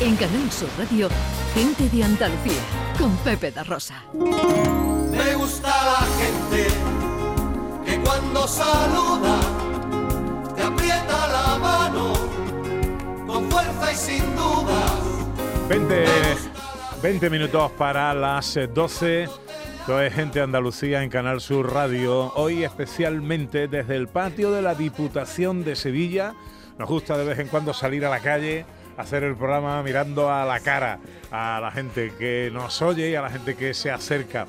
En Canal Sur Radio, Gente de Andalucía, con Pepe da Rosa. Me gusta la gente que cuando saluda te aprieta la mano con fuerza y sin dudas. 20, 20 minutos para las 12. Esto es Gente Andalucía en Canal Sur Radio. Hoy especialmente desde el patio de la Diputación de Sevilla. Nos gusta de vez en cuando salir a la calle, hacer el programa mirando a la cara a la gente que nos oye y a la gente que se acerca.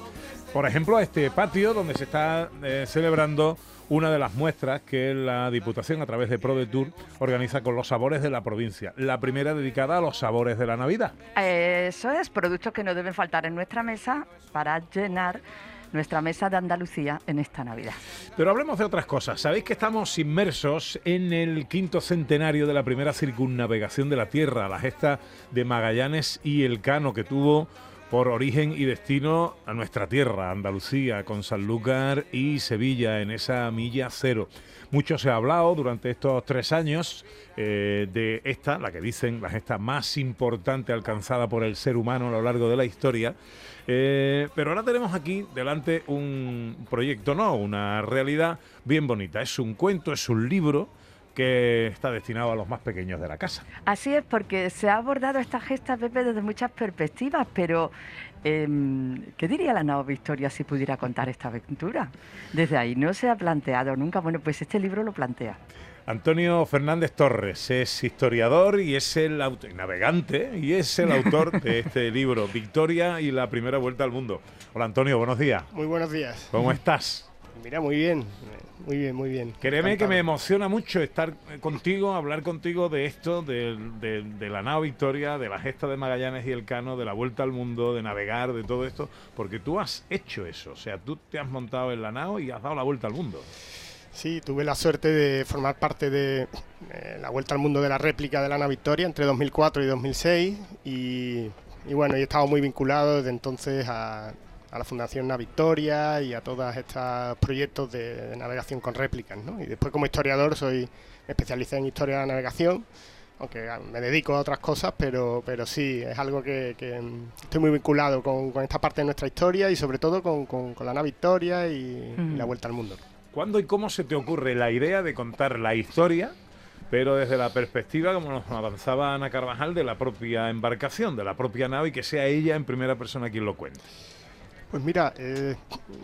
Por ejemplo, a este patio donde se está eh, celebrando una de las muestras que la Diputación a través de ProDetour organiza con los sabores de la provincia. La primera dedicada a los sabores de la Navidad. Eso es, productos que no deben faltar en nuestra mesa para llenar nuestra mesa de Andalucía en esta Navidad. Pero hablemos de otras cosas. Sabéis que estamos inmersos en el quinto centenario de la primera circunnavegación de la Tierra, la gesta de Magallanes y el Cano que tuvo por origen y destino a nuestra tierra, Andalucía, con Sanlúcar y Sevilla en esa milla cero. Mucho se ha hablado durante estos tres años eh, de esta, la que dicen la gesta más importante alcanzada por el ser humano a lo largo de la historia. Eh, pero ahora tenemos aquí delante un proyecto, no, una realidad bien bonita. Es un cuento, es un libro que está destinado a los más pequeños de la casa. Así es, porque se ha abordado esta gesta, Pepe, desde muchas perspectivas, pero em, ¿qué diría la nueva Victoria si pudiera contar esta aventura? Desde ahí no se ha planteado nunca. Bueno, pues este libro lo plantea. Antonio Fernández Torres es historiador y es el autor, navegante y es el autor de este libro, Victoria y la primera vuelta al mundo. Hola Antonio, buenos días. Muy buenos días. ¿Cómo estás? Mira, muy bien, muy bien, muy bien. Créeme que me emociona mucho estar contigo, hablar contigo de esto, de, de, la nao Victoria, de la gesta de Magallanes y el Cano, de la vuelta al mundo, de navegar, de todo esto, porque tú has hecho eso, o sea, tú te has montado en la nao y has dado la vuelta al mundo. Sí, tuve la suerte de formar parte de eh, la vuelta al mundo de la réplica de la nao Victoria entre 2004 y 2006 y, y bueno, he estado muy vinculado desde entonces a a la Fundación Na Victoria y a todos estos proyectos de, navegación con réplicas. ¿no? Y después como historiador soy especialista en historia de la navegación, aunque me dedico a otras cosas, pero, pero sí, es algo que, estoy muy vinculado con, esta parte de nuestra historia y sobre todo con, la Na Victoria y, y la vuelta al mundo. ¿Cuándo y cómo se te ocurre la idea de contar la historia? pero desde la perspectiva, como nos avanzaba Ana Carvajal, de la propia embarcación, de la propia nave y que sea ella en primera persona quien lo cuente. Pues mira, eh,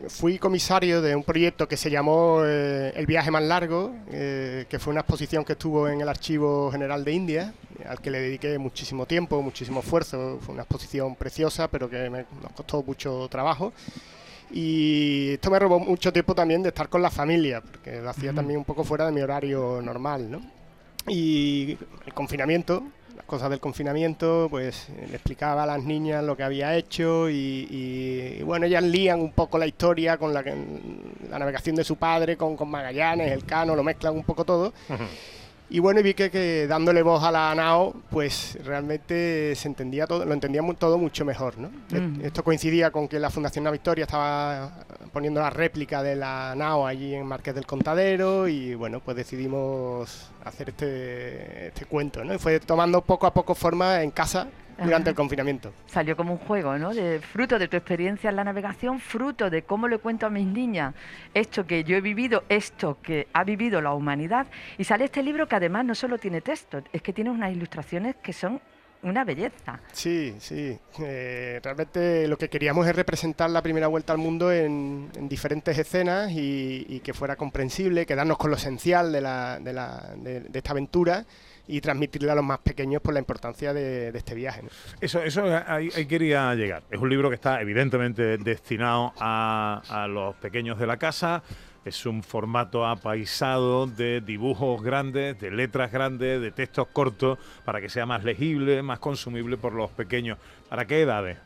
fui comisario de un proyecto que se llamó eh, El viaje más largo, eh, que fue una exposición que estuvo en el Archivo General de India, al que le dediqué muchísimo tiempo, muchísimo esfuerzo. Fue una exposición preciosa, pero que me, nos costó mucho trabajo. Y esto me robó mucho tiempo también de estar con la familia, porque lo hacía también un poco fuera de mi horario normal, ¿no? Y el confinamiento, cosas del confinamiento, pues le explicaba a las niñas lo que había hecho y, bueno, ellas lían un poco la historia con la, la navegación de su padre, con, con Magallanes, el Cano, lo mezclan un poco todo. Y bueno, y vi que, dándole voz a la NAO, pues realmente se entendía todo, lo entendíamos todo mucho mejor, ¿no? Mm. Esto coincidía con que la Fundación La Victoria estaba poniendo la réplica de la NAO allí en Marqués del Contadero y bueno, pues decidimos hacer este, este cuento, ¿no? Y fue tomando poco a poco forma en casa durante el confinamiento. Salió como un juego, ¿no? De fruto de tu experiencia en la navegación, fruto de cómo le cuento a mis niñas esto que yo he vivido, esto que ha vivido la humanidad. Y sale este libro que además no solo tiene texto, es que tiene unas ilustraciones que son una belleza. Sí, sí. Eh, realmente lo que queríamos es representar la primera vuelta al mundo en, diferentes escenas y, que fuera comprensible, quedarnos con lo esencial de, la, de, la, de esta aventura y transmitirle a los más pequeños por la importancia de, este viaje. Eso, eso ahí, quería llegar. Es un libro que está evidentemente destinado a, a los pequeños de la casa. Es un formato apaisado de dibujos grandes, de letras grandes, de textos cortos, para que sea más legible, más consumible por los pequeños. ¿Para qué edades?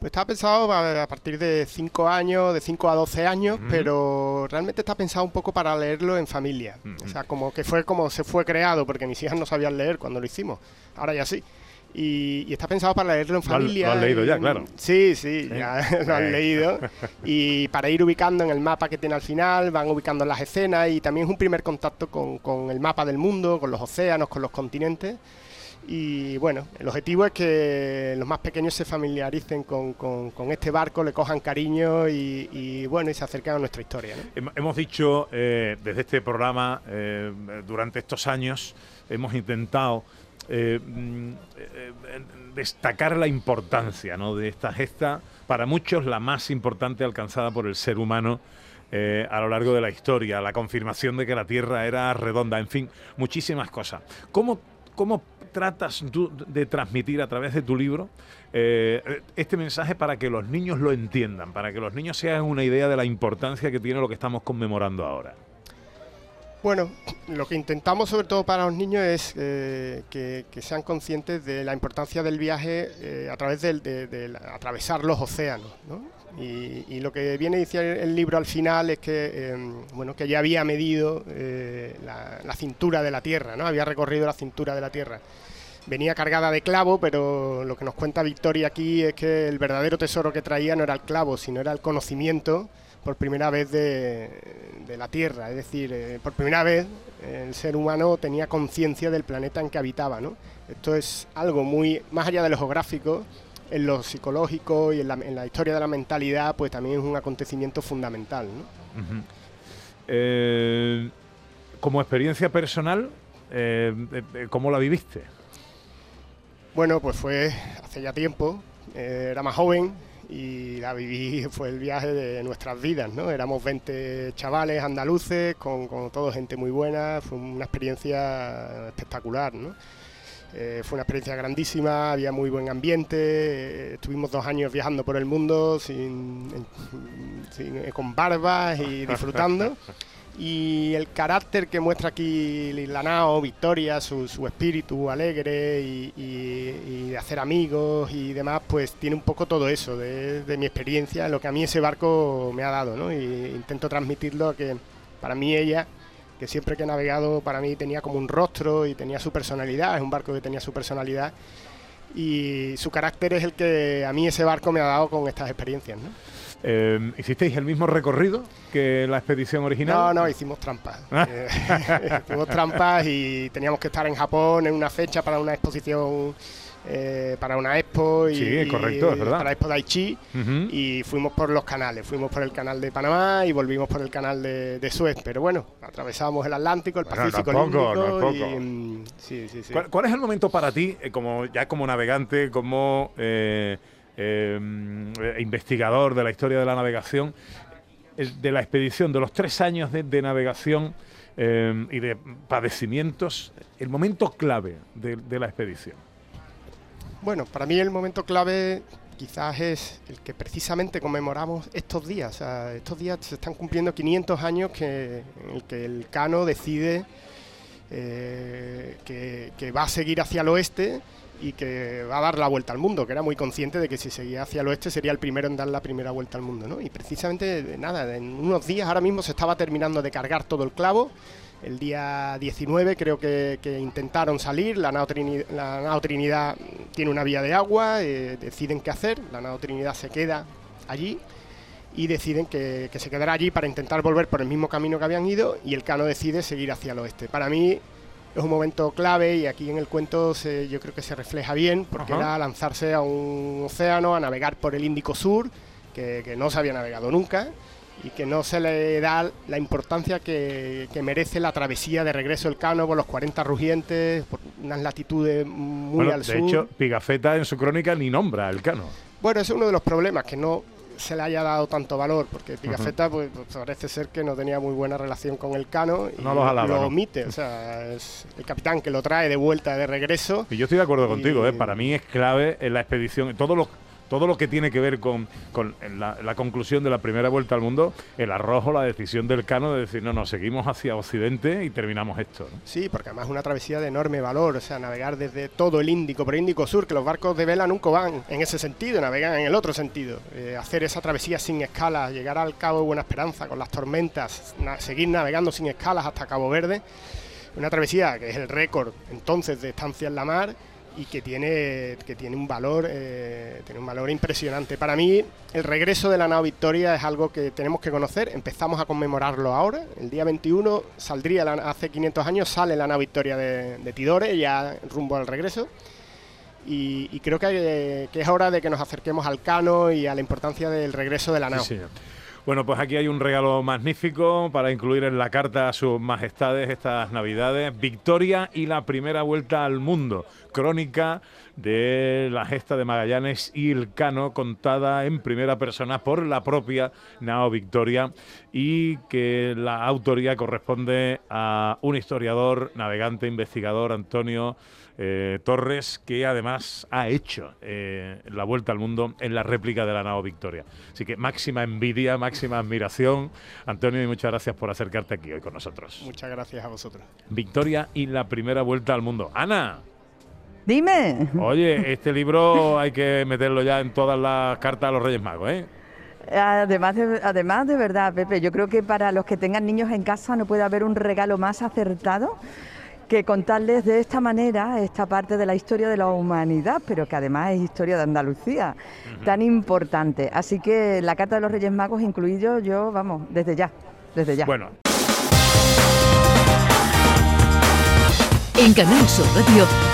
Pues estaba pensado a partir de 5 años, de 5 a 12 años, pero realmente está pensado un poco para leerlo en familia. O sea, como que fue como se fue creado, porque mis hijas no sabían leer cuando lo hicimos. Ahora ya sí. Y, está pensado para leerlo en familia. Lo, has leído ya, claro. Sí, sí, ya lo han leído. Y para ir ubicando en el mapa que tiene al final, van ubicando las escenas y también es un primer contacto con, con el mapa del mundo, con los océanos, con los continentes Y bueno, el objetivo es que los más pequeños se familiaricen con, con- con este barco, le cojan cariño y, y, bueno, y se acerquen a nuestra historia. Hemos dicho eh, desde este programa, eh, durante estos años, hemos intentado eh, eh, eh, destacar la importancia de esta gesta, para muchos la más importante alcanzada por el ser humano eh, a lo largo de la historia, la confirmación de que la Tierra era redonda, en fin, muchísimas cosas. ¿Cómo, cómo tratas tú de transmitir a través de tu libro eh, este mensaje para que los niños lo entiendan, para que los niños se hagan una idea de la importancia que tiene lo que estamos conmemorando ahora? Bueno, lo que intentamos sobre todo para los niños es eh, que, sean conscientes de la importancia del viaje eh, a través del- de, atravesar los océanos. ¿no? Y, lo que viene a el libro al final es que, eh, bueno, que ya había medido eh, la, la cintura de la Tierra, ¿no? había recorrido la cintura de la Tierra. Venía cargada de clavo, pero lo que nos cuenta Victoria aquí es que el verdadero tesoro que traía no era el clavo, sino era el conocimiento por primera vez de, de la Tierra, es decir, eh, por primera vez el ser humano tenía conciencia del planeta en que habitaba, ¿no? Esto es algo muy más allá de lo geográfico, en lo psicológico y en la, en la historia de la mentalidad, pues también es un acontecimiento fundamental, ¿no? Eh, como experiencia personal, eh, ¿cómo la viviste? Bueno, pues fue hace ya tiempo, era más joven y la viví, fue el viaje de nuestras vidas, ¿no? Éramos 20 chavales andaluces, con, con todo gente muy buena, fue una experiencia espectacular, ¿no? Eh, fue una experiencia grandísima, había muy buen ambiente, eh, estuvimos dos años viajando por el mundo sin, sin- con barbas y disfrutando. Y el carácter que muestra aquí la nao, Victoria, su, su espíritu alegre y, de hacer amigos y demás, pues tiene un poco todo eso de, mi experiencia, lo que a mí ese barco me ha dado, ¿no? Y intento transmitirlo a que para mí ella, que siempre que he navegado, para mí tenía como un rostro y tenía su personalidad, es un barco que tenía su personalidad y su carácter es el que a mí ese barco me ha dado con estas experiencias. Eh, ¿Hicisteis el mismo recorrido que la expedición original? No, no, hicimos trampas. Eh, hicimos trampas y teníamos que estar en Japón en una fecha para una exposición, eh, para una expo. Y, Sí, correcto, es verdad. Para la expo de Aichi. Ujú. Y fuimos por los canales. Fuimos por el canal de Panamá y volvimos por el canal de, de Suez. Pero bueno, atravesamos el Atlántico, el Bueno, Pacífico, no el no Índico. poco. y, mm, sí, sí, sí. ¿Cuál, cuál es el momento para ti, eh, como ya como navegante, como eh, eh, eh, investigador de la historia de la navegación, el- de la expedición, de los tres años de, navegación eh, y de padecimientos, el momento clave de, la expedición? Bueno, para mí el momento clave quizás es el que precisamente conmemoramos estos días. Estos días se están cumpliendo 500 años que, en el que el Cano decide eh, que va a seguir hacia el oeste y que va a dar la vuelta al mundo, que era muy consciente de que si seguía hacia el oeste sería el primero en dar la primera vuelta al mundo. ¿no? Y precisamente, nada, en unos días ahora mismo se estaba terminando de cargar todo el clavo. El día 19 creo que, intentaron salir, la nao, Trini- la nao Trinidad tiene una vía de agua, eh, deciden qué hacer, la nao Trinidad se queda allí y deciden que se quedará allí para intentar volver por el mismo camino que habían ido y el Cano decide seguir hacia el oeste. Para mí es un momento clave y aquí en el cuento se- yo creo que se refleja bien porque Ajá. era lanzarse a un océano, a navegar por el Índico Sur, que, que no se había navegado nunca y que no se le da la importancia que, que merece la travesía de regreso del Cano por los 40 rugientes, por unas latitudes muy Bueno, al de sur. hecho, Pigafetta en su crónica ni nombra el cano. Bueno, ese es uno de los problemas, que no se le haya dado tanto valor, porque Pigafetta pues, pues, parece ser que no tenía muy buena relación con el Cano y No los alaba, lo ¿no? omite. O sea, es el capitán que lo trae de vuelta, de regreso. Y yo estoy de acuerdo Y- contigo, ¿eh? para mí es clave en la expedición, todo lo, todo lo que tiene que ver con, con la, conclusión de la primera vuelta al mundo, el arrojo, la decisión del Cano de decir, no, no, seguimos hacia Occidente y terminamos esto. Sí, porque además es una travesía de enorme valor, o sea, navegar desde todo el Índico, por el Índico Sur, que los barcos de vela nunca van en ese sentido, navegan en el otro sentido. Eh, hacer esa travesía sin escalas, llegar al Cabo de Buena Esperanza con las tormentas, seguir navegando sin escalas hasta Cabo Verde, una travesía que es el récord entonces de estancia en la mar y que tiene, que tiene un valor eh, tiene un valor impresionante. Para mí, el regreso de la nao Victoria es algo que tenemos que conocer. Empezamos a conmemorarlo ahora. El día 21 saldría, hace 500 años, sale la nao Victoria de, de Tidore, ya rumbo al regreso. Y, creo que, es hora de que nos acerquemos al cano y a la importancia del regreso de la nao. Bueno, pues aquí hay un regalo magnífico para incluir en la carta a sus majestades estas navidades. Victoria y la primera vuelta al mundo. Crónica de la gesta de Magallanes y el Cano, contada en primera persona por la propia Nao Victoria y que la autoría corresponde a un historiador, navegante, investigador, Antonio eh, Torres, que además ha hecho eh, la vuelta al mundo en la réplica de la nao Victoria. Así que máxima envidia, máxima admiración. Antonio, y muchas gracias por acercarte aquí hoy con nosotros. Muchas gracias a vosotros. Victoria y la primera vuelta al mundo. Ana. Dime. Oye, este libro hay que meterlo ya en todas las cartas a los Reyes Magos, ¿eh? Además de, además de verdad, Pepe, yo creo que para los que tengan niños en casa no puede haber un regalo más acertado que contarles de esta manera esta parte de la historia de la humanidad, pero que además es historia de Andalucía, tan importante. Así que la Carta de los Reyes Magos incluido yo, vamos, desde ya, desde ya. Bueno. En Canal Sur Radio,